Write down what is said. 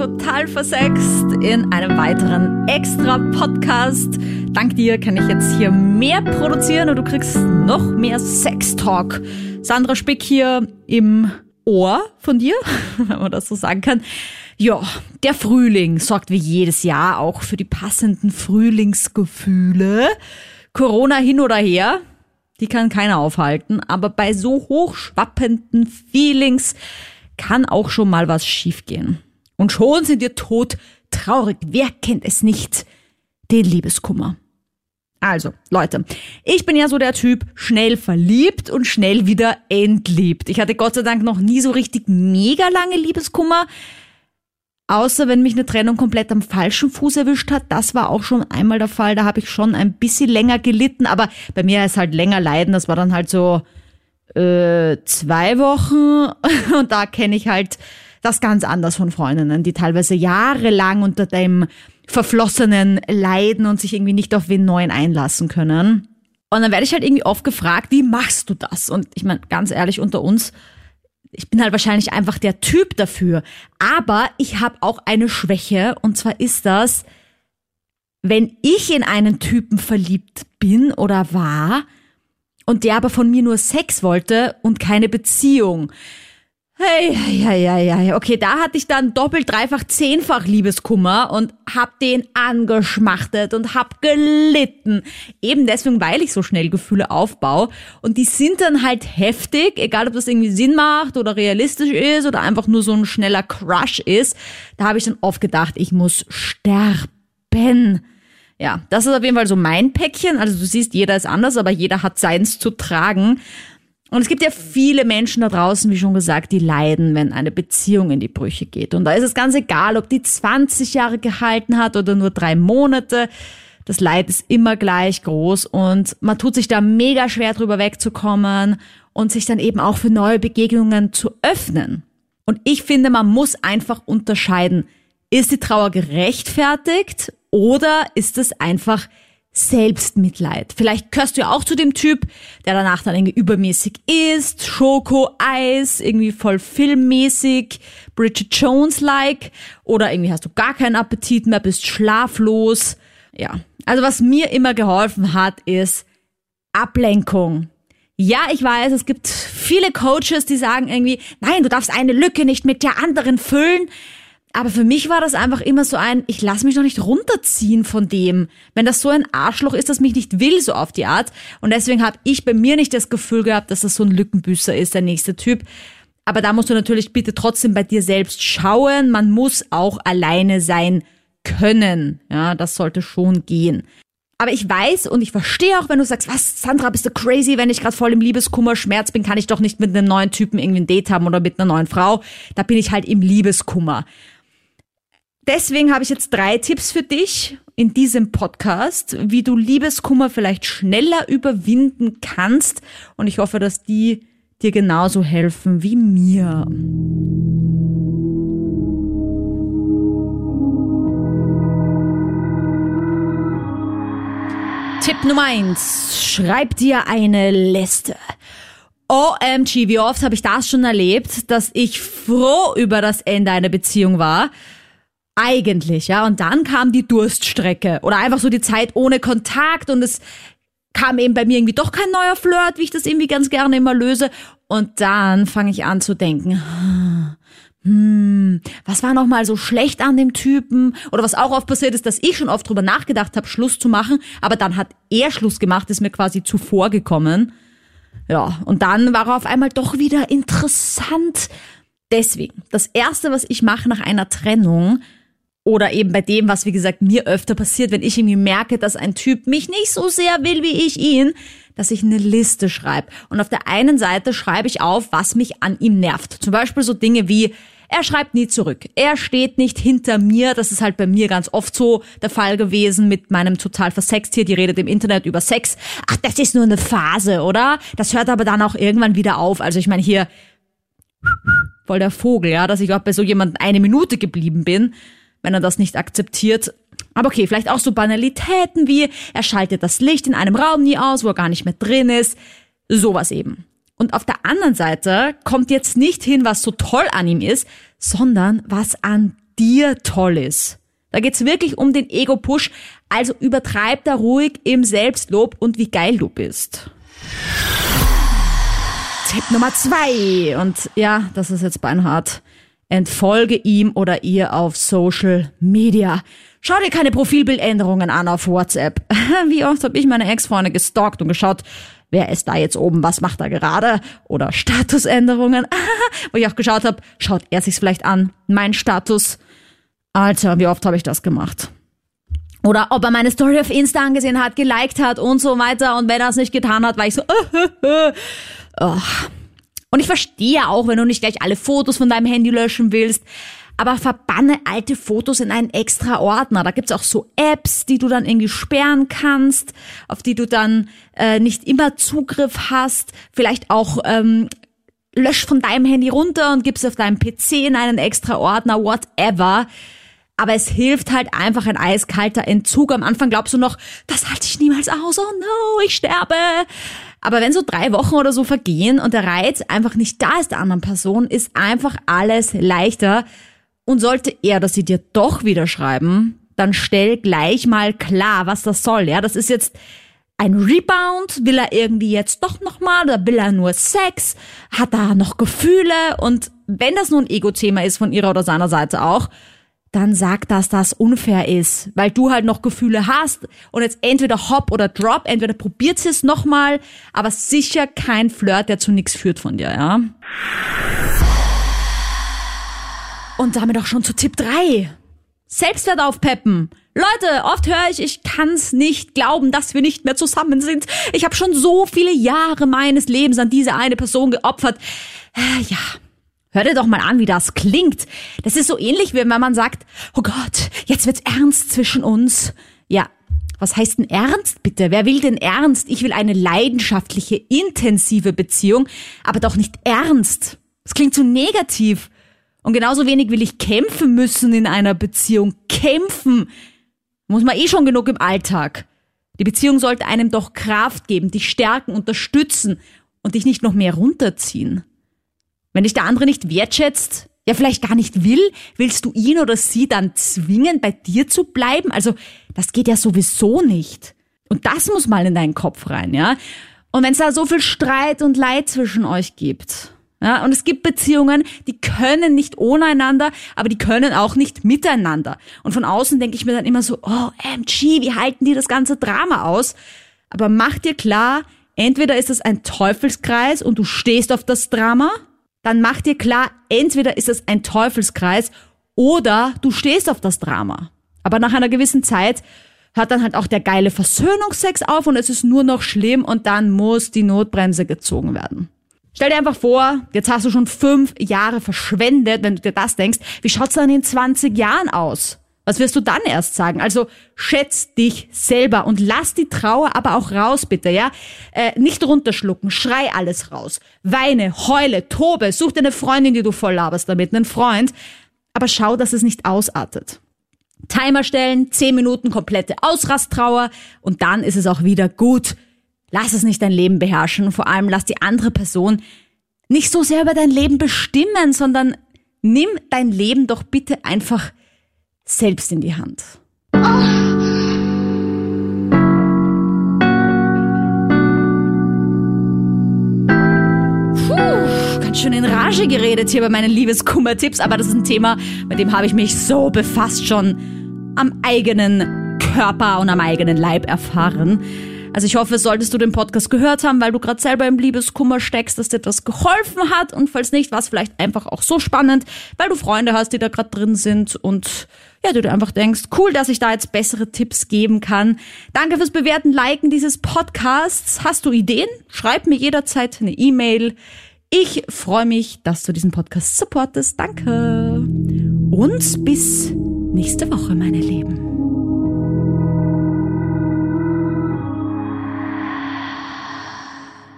total versext in einem weiteren extra Podcast. Dank dir kann ich jetzt hier mehr produzieren und du kriegst noch mehr Sex-Talk. Sandra Spick hier im Ohr von dir, wenn man das so sagen kann. Ja, der Frühling sorgt wie jedes Jahr auch für die passenden Frühlingsgefühle. Corona hin oder her, die kann keiner aufhalten, aber bei so hochschwappenden Feelings kann auch schon mal was schiefgehen. Und schon sind wir tot traurig. Wer kennt es nicht? Den Liebeskummer. Also, Leute, ich bin ja so der Typ, schnell verliebt und schnell wieder entliebt. Ich hatte Gott sei Dank noch nie so richtig mega lange Liebeskummer. Außer wenn mich eine Trennung komplett am falschen Fuß erwischt hat. Das war auch schon einmal der Fall. Da habe ich schon ein bisschen länger gelitten. Aber bei mir ist halt länger leiden. Das war dann halt so äh, zwei Wochen und da kenne ich halt das ganz anders von Freundinnen, die teilweise jahrelang unter dem Verflossenen leiden und sich irgendwie nicht auf wen Neuen einlassen können. Und dann werde ich halt irgendwie oft gefragt, wie machst du das? Und ich meine, ganz ehrlich, unter uns, ich bin halt wahrscheinlich einfach der Typ dafür. Aber ich habe auch eine Schwäche und zwar ist das, wenn ich in einen Typen verliebt bin oder war, und der aber von mir nur Sex wollte und keine Beziehung. Hey, ja, ja, ja. Okay, da hatte ich dann doppelt, dreifach, zehnfach Liebeskummer und hab den angeschmachtet und hab gelitten. Eben deswegen, weil ich so schnell Gefühle aufbaue. Und die sind dann halt heftig, egal ob das irgendwie Sinn macht oder realistisch ist oder einfach nur so ein schneller Crush ist. Da habe ich dann oft gedacht, ich muss sterben. Ja, das ist auf jeden Fall so mein Päckchen. Also du siehst, jeder ist anders, aber jeder hat seins zu tragen. Und es gibt ja viele Menschen da draußen, wie schon gesagt, die leiden, wenn eine Beziehung in die Brüche geht. Und da ist es ganz egal, ob die 20 Jahre gehalten hat oder nur drei Monate. Das Leid ist immer gleich groß und man tut sich da mega schwer drüber wegzukommen und sich dann eben auch für neue Begegnungen zu öffnen. Und ich finde, man muss einfach unterscheiden, ist die Trauer gerechtfertigt oder ist es einfach Selbstmitleid? Vielleicht gehörst du ja auch zu dem Typ, der danach dann irgendwie übermäßig isst, Schoko, Eis, irgendwie voll filmmäßig, Bridget Jones-like oder irgendwie hast du gar keinen Appetit mehr, bist schlaflos. Ja, also was mir immer geholfen hat, ist Ablenkung. Ja, ich weiß, es gibt viele Coaches, die sagen irgendwie, nein, du darfst eine Lücke nicht mit der anderen füllen. Aber für mich war das einfach immer so ein, ich lasse mich noch nicht runterziehen von dem. Wenn das so ein Arschloch ist, das mich nicht will, so auf die Art. Und deswegen habe ich bei mir nicht das Gefühl gehabt, dass das so ein Lückenbüßer ist, der nächste Typ. Aber da musst du natürlich bitte trotzdem bei dir selbst schauen. Man muss auch alleine sein können. Ja, das sollte schon gehen. Aber ich weiß und ich verstehe auch, wenn du sagst, was, Sandra, bist du crazy, wenn ich gerade voll im Liebeskummer, Schmerz bin, kann ich doch nicht mit einem neuen Typen irgendwie ein Date haben oder mit einer neuen Frau. Da bin ich halt im Liebeskummer. Deswegen habe ich jetzt drei Tipps für dich in diesem Podcast, wie du Liebeskummer vielleicht schneller überwinden kannst. Und ich hoffe, dass die dir genauso helfen wie mir. Tipp Nummer eins: Schreib dir eine Liste. OMG, wie oft habe ich das schon erlebt, dass ich froh über das Ende einer Beziehung war eigentlich, ja. Und dann kam die Durststrecke oder einfach so die Zeit ohne Kontakt und es kam eben bei mir irgendwie doch kein neuer Flirt, wie ich das irgendwie ganz gerne immer löse. Und dann fange ich an zu denken, hm, was war noch mal so schlecht an dem Typen? Oder was auch oft passiert ist, dass ich schon oft drüber nachgedacht habe, Schluss zu machen, aber dann hat er Schluss gemacht, ist mir quasi zuvor gekommen. Ja, und dann war er auf einmal doch wieder interessant. Deswegen, das erste, was ich mache nach einer Trennung, oder eben bei dem, was wie gesagt mir öfter passiert, wenn ich irgendwie merke, dass ein Typ mich nicht so sehr will wie ich ihn, dass ich eine Liste schreibe. Und auf der einen Seite schreibe ich auf, was mich an ihm nervt. Zum Beispiel so Dinge wie, er schreibt nie zurück. Er steht nicht hinter mir. Das ist halt bei mir ganz oft so der Fall gewesen mit meinem total versext hier. Die redet im Internet über Sex. Ach, das ist nur eine Phase, oder? Das hört aber dann auch irgendwann wieder auf. Also ich meine hier voll der Vogel, ja, dass ich auch bei so jemandem eine Minute geblieben bin wenn er das nicht akzeptiert. Aber okay, vielleicht auch so Banalitäten wie, er schaltet das Licht in einem Raum nie aus, wo er gar nicht mehr drin ist. Sowas eben. Und auf der anderen Seite kommt jetzt nicht hin, was so toll an ihm ist, sondern was an dir toll ist. Da geht's wirklich um den Ego-Push, also übertreib da ruhig im Selbstlob und wie geil du bist. Tipp Nummer zwei. Und ja, das ist jetzt beinhart. Entfolge ihm oder ihr auf Social Media. Schau dir keine Profilbildänderungen an auf WhatsApp. Wie oft habe ich meine Ex-Freunde gestalkt und geschaut, wer ist da jetzt oben, was macht er gerade? Oder Statusänderungen, wo ich auch geschaut habe, schaut er sich's vielleicht an, mein Status. Alter, wie oft habe ich das gemacht? Oder ob er meine Story auf Insta angesehen hat, geliked hat und so weiter. Und wenn er es nicht getan hat, war ich so, oh. Und ich verstehe auch, wenn du nicht gleich alle Fotos von deinem Handy löschen willst. Aber verbanne alte Fotos in einen extra Ordner. Da gibt's auch so Apps, die du dann irgendwie sperren kannst, auf die du dann äh, nicht immer Zugriff hast. Vielleicht auch ähm, lösch von deinem Handy runter und gib's auf deinem PC in einen extra Ordner, whatever. Aber es hilft halt einfach ein eiskalter Entzug. Am Anfang glaubst du noch, das halte ich niemals aus. Oh no, ich sterbe. Aber wenn so drei Wochen oder so vergehen und der Reiz einfach nicht da ist der anderen Person, ist einfach alles leichter. Und sollte er oder sie dir doch wieder schreiben, dann stell gleich mal klar, was das soll. Ja, das ist jetzt ein Rebound? Will er irgendwie jetzt doch nochmal oder will er nur Sex? Hat er noch Gefühle? Und wenn das nun Ego-Thema ist von ihrer oder seiner Seite auch, dann sag, dass das unfair ist, weil du halt noch Gefühle hast und jetzt entweder hopp oder drop, entweder probiert es nochmal, aber sicher kein Flirt, der zu nichts führt von dir, ja. Und damit auch schon zu Tipp 3. Selbstwert aufpeppen. Leute, oft höre ich, ich kann's nicht glauben, dass wir nicht mehr zusammen sind. Ich habe schon so viele Jahre meines Lebens an diese eine Person geopfert. Äh, ja, Hör dir doch mal an, wie das klingt. Das ist so ähnlich, wie wenn man sagt, oh Gott, jetzt wird's ernst zwischen uns. Ja, was heißt denn ernst bitte? Wer will denn ernst? Ich will eine leidenschaftliche, intensive Beziehung, aber doch nicht ernst. Das klingt so negativ. Und genauso wenig will ich kämpfen müssen in einer Beziehung. Kämpfen muss man eh schon genug im Alltag. Die Beziehung sollte einem doch Kraft geben, dich stärken, unterstützen und dich nicht noch mehr runterziehen. Wenn dich der andere nicht wertschätzt, ja vielleicht gar nicht will, willst du ihn oder sie dann zwingen, bei dir zu bleiben? Also das geht ja sowieso nicht. Und das muss mal in deinen Kopf rein, ja? Und wenn es da so viel Streit und Leid zwischen euch gibt, ja, und es gibt Beziehungen, die können nicht ohne einander, aber die können auch nicht miteinander. Und von außen denke ich mir dann immer so, oh, MG, wie halten die das ganze Drama aus? Aber mach dir klar, entweder ist es ein Teufelskreis und du stehst auf das Drama, dann mach dir klar, entweder ist es ein Teufelskreis oder du stehst auf das Drama. Aber nach einer gewissen Zeit hört dann halt auch der geile Versöhnungsex auf und es ist nur noch schlimm und dann muss die Notbremse gezogen werden. Stell dir einfach vor, jetzt hast du schon fünf Jahre verschwendet, wenn du dir das denkst. Wie schaut's dann in 20 Jahren aus? Was wirst du dann erst sagen? Also schätz dich selber und lass die Trauer aber auch raus, bitte, ja? Äh, nicht runterschlucken, schrei alles raus. Weine, heule, tobe, such dir eine Freundin, die du voll laberst damit, einen Freund. Aber schau, dass es nicht ausartet. Timer stellen, 10 Minuten komplette Ausrasttrauer und dann ist es auch wieder gut. Lass es nicht dein Leben beherrschen und vor allem lass die andere Person nicht so sehr über dein Leben bestimmen, sondern nimm dein Leben doch bitte einfach selbst in die Hand. Puh, ganz schön in Rage geredet hier bei meinen Liebeskummer-Tipps, aber das ist ein Thema, mit dem habe ich mich so befasst schon am eigenen Körper und am eigenen Leib erfahren. Also ich hoffe, solltest du den Podcast gehört haben, weil du gerade selber im Liebeskummer steckst, dass dir das geholfen hat. Und falls nicht, war es vielleicht einfach auch so spannend, weil du Freunde hast, die da gerade drin sind und ja, du dir einfach denkst, cool, dass ich da jetzt bessere Tipps geben kann. Danke fürs Bewerten, Liken dieses Podcasts. Hast du Ideen? Schreib mir jederzeit eine E-Mail. Ich freue mich, dass du diesen Podcast supportest. Danke. Und bis nächste Woche, meine Lieben.